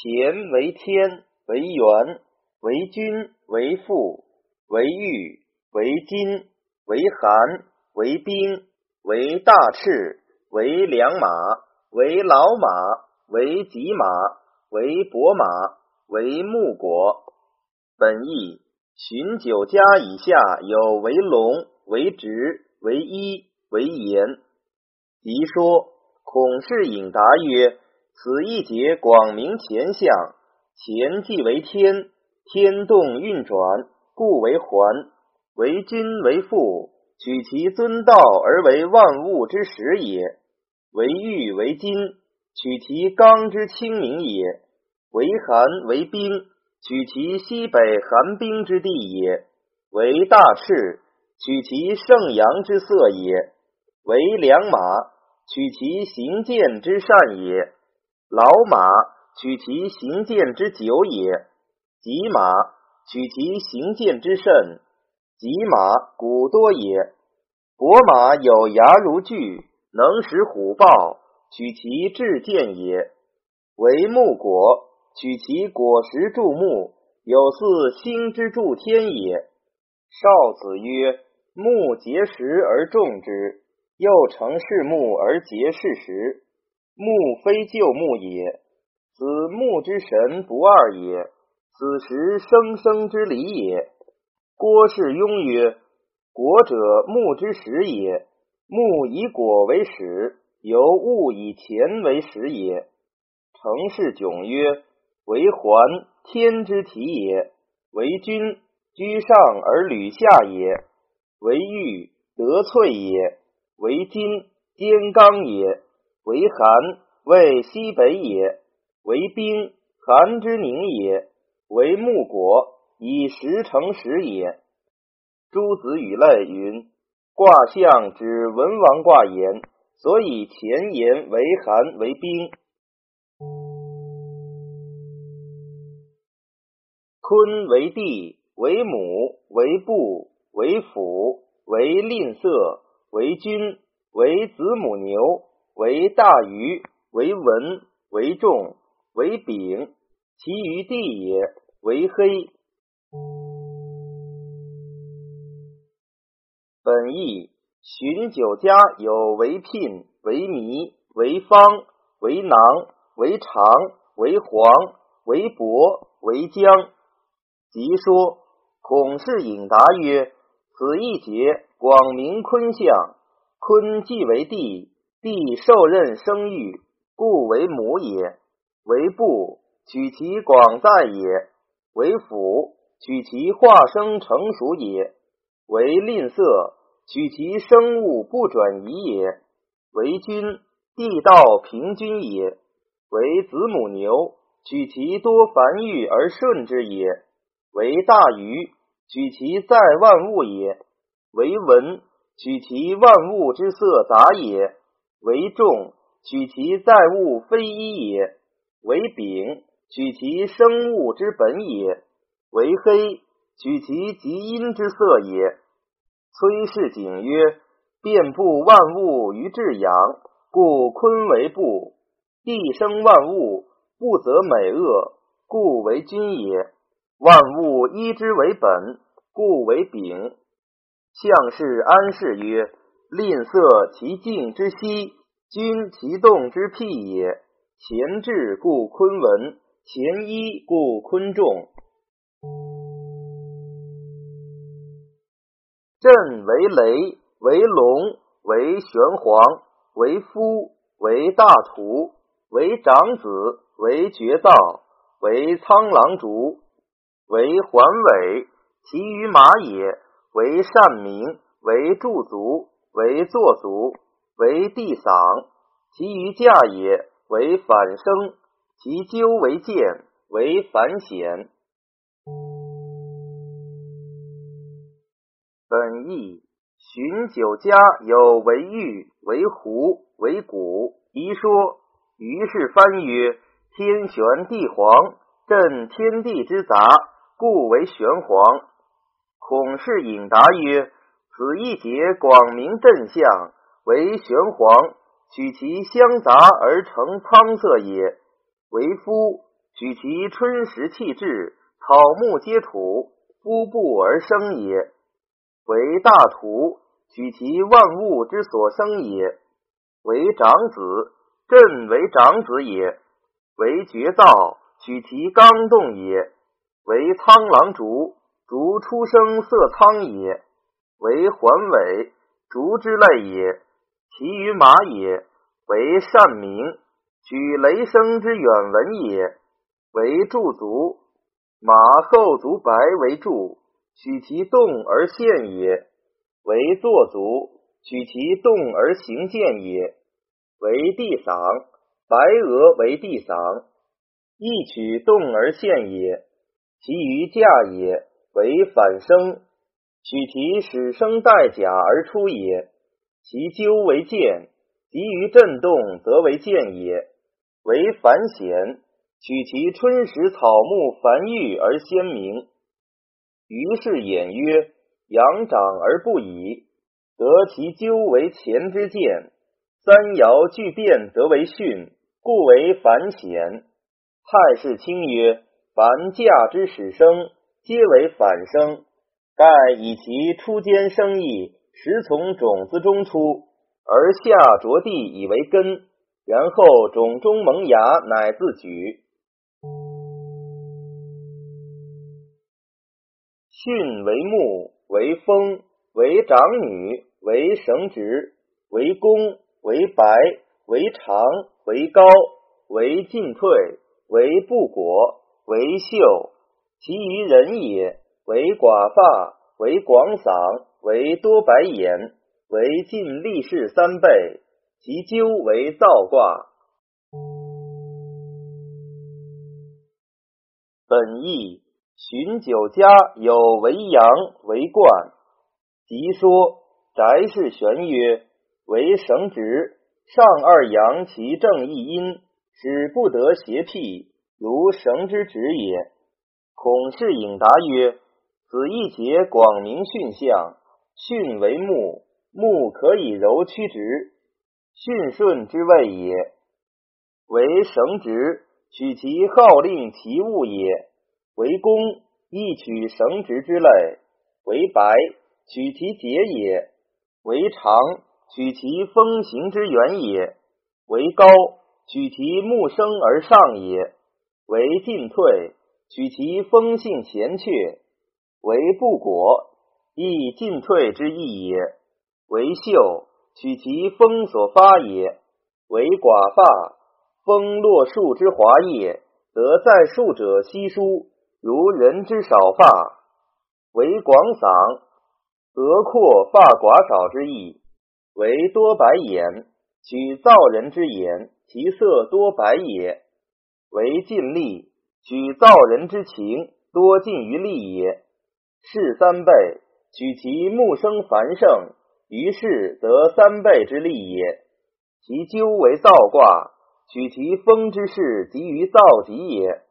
乾为天，为元，为君，为父，为玉，为金，为寒，为冰，为大赤，为良马，为老马，为吉马，为伯马，为木果。本意寻九家以下有为龙，为直，为一，为言。即说孔氏引答曰。此一节广明前相，前即为天，天动运转，故为环。为君为父，取其尊道而为万物之始也；为玉为金，取其刚之清明也；为寒为冰，取其西北寒冰之地也；为大赤，取其盛阳之色也；为良马，取其行健之善也。老马取其行健之久也，吉马取其行健之甚，吉马古多也。伯马有牙如锯，能食虎豹，取其志健也。为木果，取其果实助木，有似星之助天也。少子曰：木结实而种之，又成是木而结是实。木非旧木也，此木之神不二也。此时生生之理也。郭氏庸曰：果者木之始也。木以果为始，由物以前为始也。程氏迥曰：为环天之体也。为君居上而履下也。为玉得萃也。为金坚刚也。为寒，为西北也；为冰，寒之凝也；为木果，以石成石也。诸子与类云：卦象指文王卦言，所以前言为寒为冰。坤为地，为母，为布，为辅，为吝啬，为君，为子母牛。为大鱼，为文，为重，为丙，其余地也为黑。本意寻酒家有为聘，为迷，为方，为囊，为长，为黄，为伯，为姜。即说孔氏引答曰：此一节广明坤象，坤即为地。地受任生育，故为母也；为部，取其广在也；为辅，取其化生成熟也；为吝啬，取其生物不转移也；为君，地道平均也；为子母牛，取其多繁育而顺之也；为大鱼，取其在万物也；为文，取其万物之色杂也。为重，取其在物非一也；为丙，取其生物之本也；为黑，取其极阴之色也。崔氏景曰：遍布万物于至阳，故坤为布；地生万物，不择美恶，故为君也。万物依之为本，故为丙。相氏安氏曰。吝啬其静之息，君其动之辟也。前至故坤文，前一故坤重。震为雷，为龙，为玄黄，为夫，为大图，为长子，为绝造，为苍狼竹，为环尾，其余马也。为善名，为驻足。为坐足，为地嗓；其余驾也，为反声；其究为剑，为反显。本义寻酒家有为玉，为壶，为鼓。一说于是翻曰：天玄地黄，震天地之杂，故为玄黄。孔氏引答曰。此一节广明正相，为玄黄，取其相杂而成苍色也；为夫，取其春时气至，草木皆土，夫布而生也。为大土，取其万物之所生也。为长子，震为长子也。为绝造，取其刚动也。为苍狼竹，竹出生色苍也。为环尾，竹之类也。其余马也，为善鸣，取雷声之远闻也。为驻足，马后足白为驻，取其动而现也。为坐足，取其动而行见也。为地嗓，白鹅为地嗓，亦取动而现也。其余驾也，为反声，取其始生带甲而出也。其究为剑，急于震动，则为剑也。为繁显，取其春时草木繁育而鲜明。于是衍曰：阳长而不已，得其究为前之剑。三爻俱变，则为巽，故为繁显。太史清曰：凡价之始生，皆为反生。盖以其初间生意，实从种子中出，而下着地以为根，然后种中萌芽，乃自举。巽为木，为风，为长女，为绳直，为弓。为白，为长，为高，为进退，为不果，为秀。其余人也，为寡发，为广嗓，为多白眼，为尽力士三倍。其究为造卦。本义寻九家有为阳为冠，即说宅氏玄曰。为绳直，上二阳其正一阴，使不得邪僻，如绳之直也。孔氏颖答曰：子一节广明巽象，巽为木，木可以柔曲直，巽顺之谓也。为绳直，取其号令其物也。为弓，亦取绳直之类。为白，取其节也。为长。取其风行之源也，为高；取其木生而上也，为进退；取其风性前阙，为不果，亦进退之意也。为秀；取其风所发也，为寡发；风落树之华叶，则在树者稀疏，如人之少发。为广嗓，额阔发寡少之意。为多白眼，取造人之眼，其色多白也。为尽力，取造人之情，多尽于利也。是三倍，取其木生繁盛，于是得三倍之利也。其究为造卦，取其风之势，及于造极也。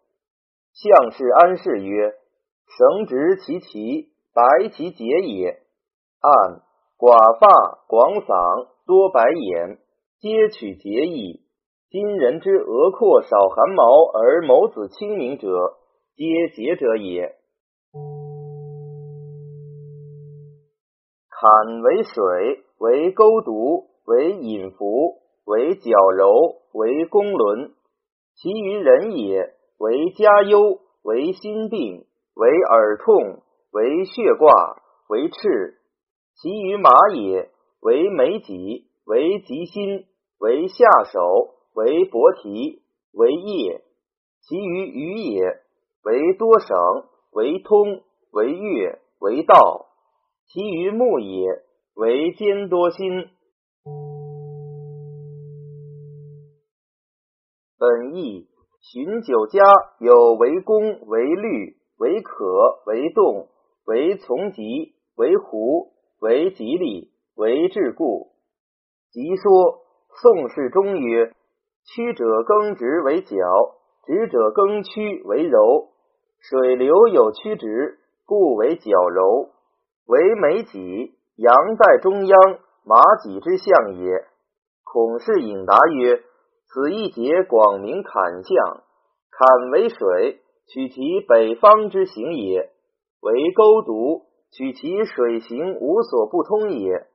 相氏安氏曰：绳直其奇，白其节也。按。寡发、广嗓、多白眼，皆取节义。今人之额阔少汗毛而眸子清明者，皆节者也。坎为水，为钩渎，为引符，为绞柔，为公伦。其余人也，为家忧，为心病，为耳痛，为血挂，为赤。其余马也，为眉脊，为吉心，为下手，为伯提，为叶。其余鱼也，为多省，为通，为月，为道。其余木也，为兼多心。本义寻九家有为公，为律，为可，为动，为从吉，为胡。为吉利，为治故。即说宋氏中曰：曲者耕直为角，直者耕曲为柔。水流有曲直，故为角柔。为美脊，阳在中央，马脊之象也。孔氏颖答曰：此一节广明坎象，坎为水，取其北方之行也；为沟渎，取其水行无所不通也；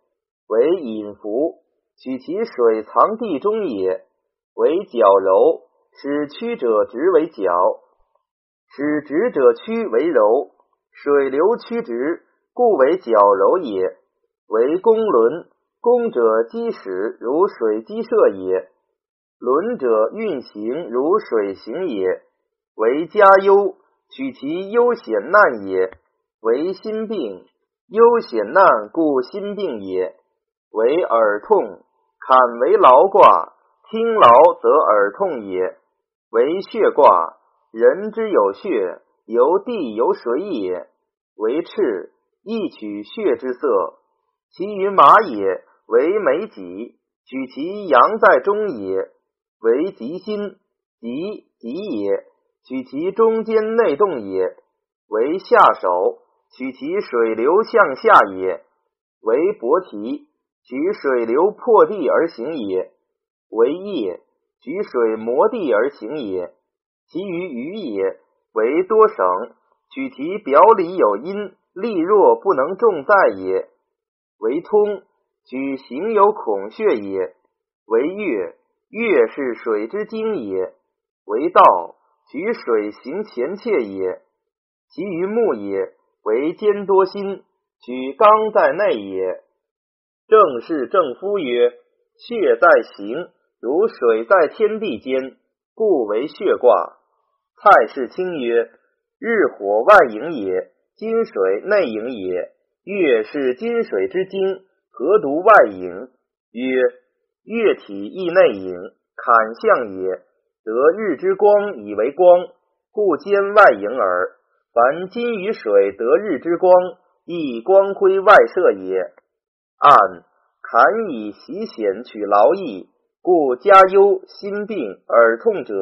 为隐伏，取其水藏地中也；为绞柔，使曲者直为绞，使直者曲为柔。水流曲直，故为绞柔也。为公轮，公者积始如水积射也；轮者运行如水行也。为家忧，取其忧险难也；为心病，忧险难故心病也。为耳痛，坎为劳卦，听劳则耳痛也。为血卦，人之有血，由地有水也。为赤，亦取血之色。其余马也，为美己，取其阳在中也；为吉心，吉吉也，取其中间内动也；为下手，取其水流向下也；为伯提，取水流破地而行也；为业，取水磨地而行也。其余鱼也，为多省，取其表里有阴，力弱不能重在也。为通，举行有孔穴也；为月，月是水之精也；为道，举水行前切也。其余木也，为坚多心，举刚在内也。正是正夫曰：血在行，如水在天地间，故为血卦。蔡氏清曰：日火外盈也，金水内影也。月是金水之精，何独外影？曰：月体亦内影，坎象也。得日之光以为光，故兼外影耳。凡金与水得日之光，亦光辉外射也。按坎以习险取劳役，故家忧心病耳痛者，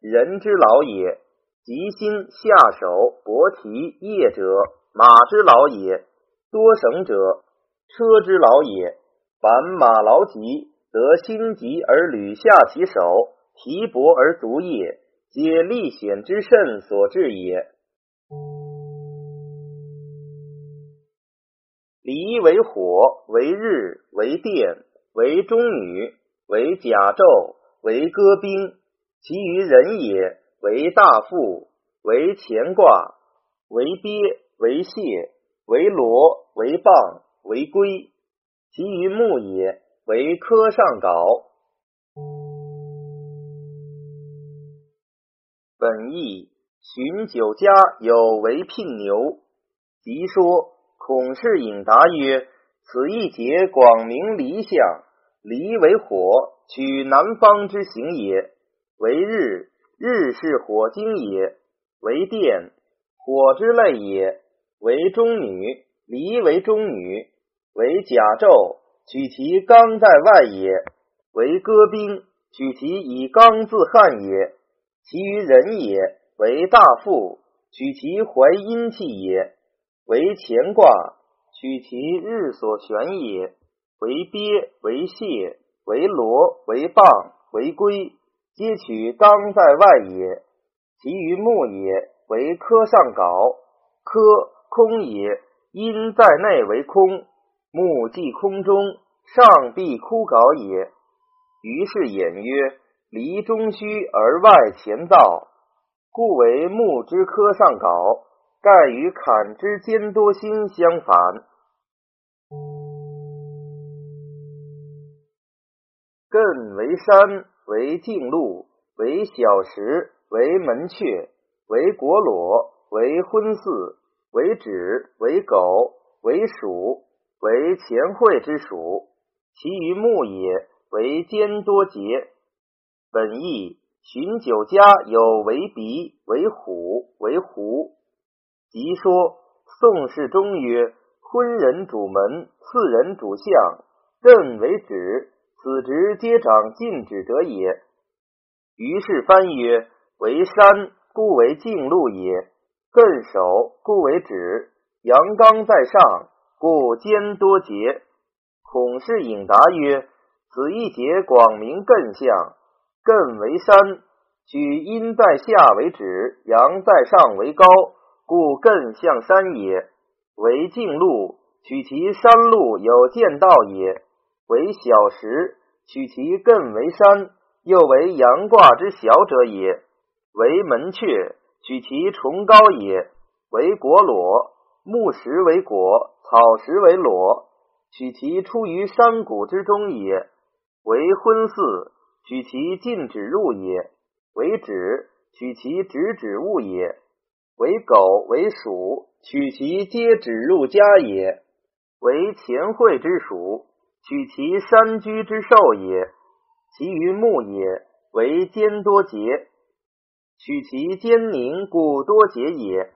人之劳也。吉心下手搏提业者，马之劳也。多绳者，车之劳也。凡马劳疾，则心急而履下其手，提帛而足也，皆历险之甚所致也。离为火，为日，为电，为中女，为甲胄，为戈兵。其余人也，为大富，为乾卦，为鳖，为蟹。为罗，为蚌，为龟，其余木也，为科上稿。本义寻酒家有为聘牛，即说孔氏引答曰：此一节广明离相，离为火，取南方之行也。为日，日是火精也。为电，火之类也。为中女，离为中女，为甲胄，取其刚在外也；为戈兵，取其以刚自汉也。其余人也，为大富，取其怀阴气也；为乾卦，取其日所悬也；为鳖，为蟹，为螺，为蚌，为龟，皆取当在外也。其于木也，为科上稿，科。空也，因在内为空，木即空中，上必枯槁也。于是言曰：离中虚而外乾燥，故为木之科上槁，盖与坎之兼多心相反。艮为山，为径路，为小石，为门阙，为国裸，为昏寺。为止，为狗，为鼠，为前会之属。其余木也，为坚多节。本义寻酒家有为鼻，为虎，为狐。即说宋氏中曰：昏人主门，次人主相，艮为止，此职皆长禁止者也。于是翻曰：为山，故为径路也。艮守，故为止；阳刚在上，故兼多节。孔氏引答曰：此一节广明艮象，艮为山，取阴在下为止，阳在上为高，故艮向山也。为径路，取其山路有见道也。为小时，取其艮为山，又为阳卦之小者也。为门阙，取其崇高也。为果裸，木石为果，草石为裸，取其出于山谷之中也。为昏巳，取其禁止入也。为止，取其止止物也；为狗为鼠，取其皆止入家也；为前会之属，取其山居之兽也。其余木也，为坚多节，取其坚宁故多节也。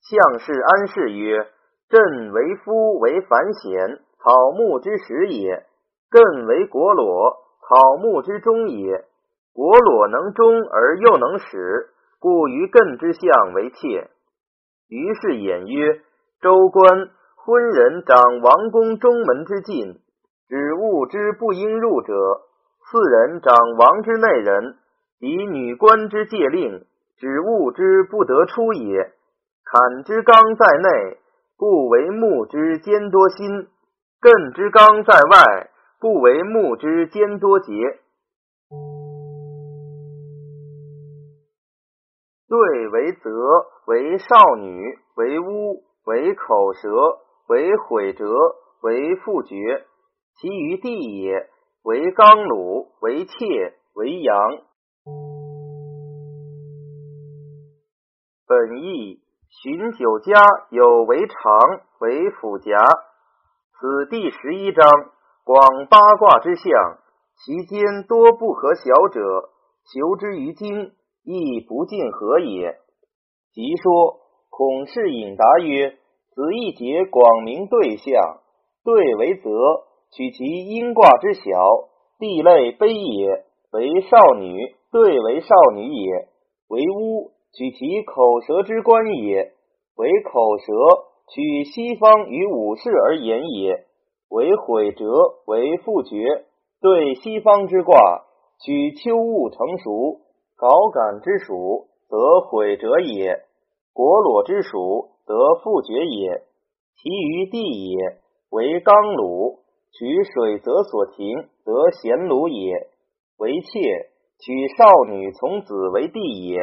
相氏安氏曰：震为夫为繁显，草木之始也；艮为国裸，草木之中也。国裸能终而又能始，故于艮之象为妾。于是演曰：周官昏人长王宫中门之禁，指物之不应入者；次人长王之内人，以女官之戒令，指物之不得出也。坎之刚在内，故为木之坚多心；艮之刚在外，故为木之坚多节。对为泽，为少女，为巫，为口舌，为毁折，为复绝。其余地也，为刚鲁，为妾，为阳。本义寻九家有为长，为辅夹。此第十一章广八卦之象，其间多不可小者，求之于经。亦不尽何也。即说孔氏引答曰：“子一节广明对象，对为泽，取其阴卦之小，地类卑也，为少女；对为少女也，为巫，取其口舌之官也，为口舌，取西方与武士而言也，为毁折，为复绝。对西方之卦，取秋物成熟。”缟感之属，得毁者也；果裸之属，得复绝也。其余地也，为刚鲁，取水则所停，得咸鲁也。为妾，取少女从子为弟也。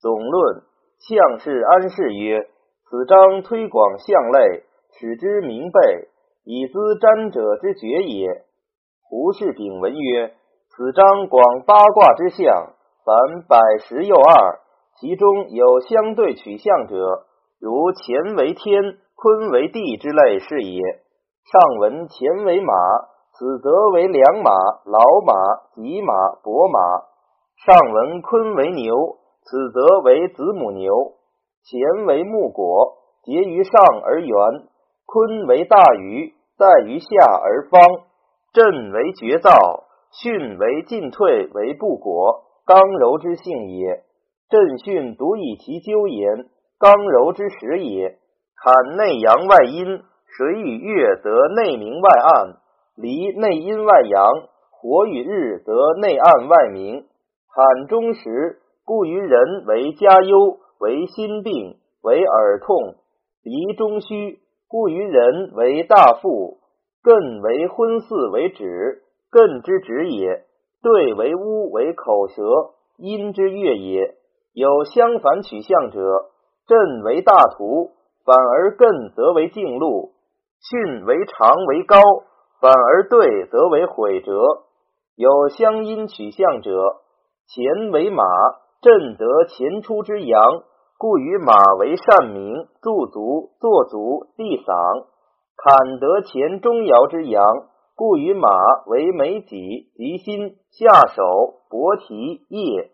总论相氏安氏曰：此章推广相类，使之明备，以资占者之绝也。胡氏丙文曰：此章广八卦之象。凡百十又二，其中有相对取象者，如乾为天，坤为地之类是也。上文乾为马，此则为良马、老马、吉马、伯马；上文坤为牛，此则为子母牛。乾为木果，结于上而圆；坤为大鱼，在于下而方。震为绝造，巽为进退，为不果。刚柔之性也，震巽独以其咎言。刚柔之始也。坎内阳外阴，水与月则内明外暗，离内阴外阳。火与日则内暗外明。坎中时，故于人为家忧，为心病，为耳痛。离中虚，故于人为大富。艮为昏巳为止，艮之止也。兑为乌为口舌，阴之月也。有相反取象者，震为大图，反而艮则为径路；巽为长为高，反而对则为毁折。有相阴取象者，乾为马，震得前出之阳，故与马为善名，驻足坐足地嗓，坎得前中爻之阳。故与马为眉脊吉心下手搏蹄叶，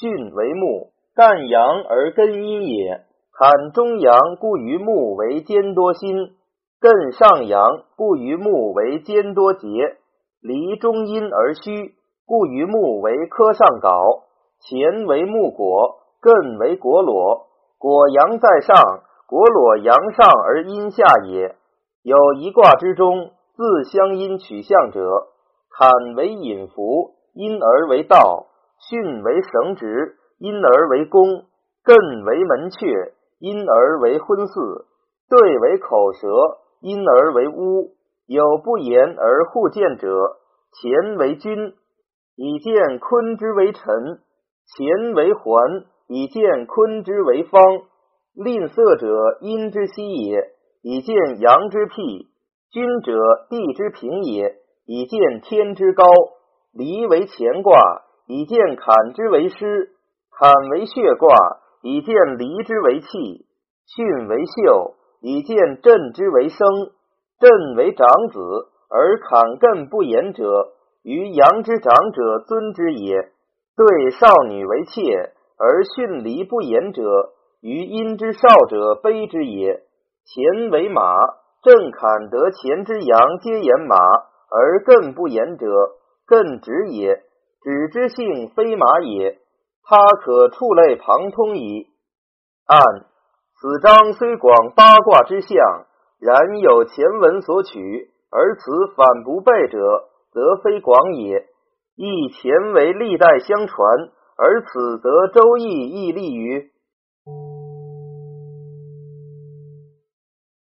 巽为木，干阳而根阴也。坎中阳，故于木为坚多心；艮上阳，故于木为坚多节。离中阴而虚，故于木为科上槁。乾为木果，艮为果裸。果阳在上，果裸阳上而阴下也。有一卦之中。自相因取象者，坎为隐伏，因而为道。巽为绳直，因而为宫；艮为门阙，因而为婚嗣；兑为口舌，因而为屋。有不言而互见者，乾为君，以见坤之为臣；乾为环，以见坤之为方。吝啬者，阴之息也，以见阳之辟；君者，地之平也，以见天之高。离为乾卦，以见坎之为师；坎为血卦，以见离之为气；巽为秀，以见朕之为生，朕为长子，而坎艮不言者，于阳之长者尊之也。对少女为妾，而训离不言者，于阴之少者卑之也。乾为马，朕坎得乾之阳，皆言马，而艮不言者，艮止也。止之性非马也，他可触类旁通矣。按此章虽广八卦之象。然有前文所取，而此反不备者，则非广也。亦前为历代相传，而此则周易亦立于。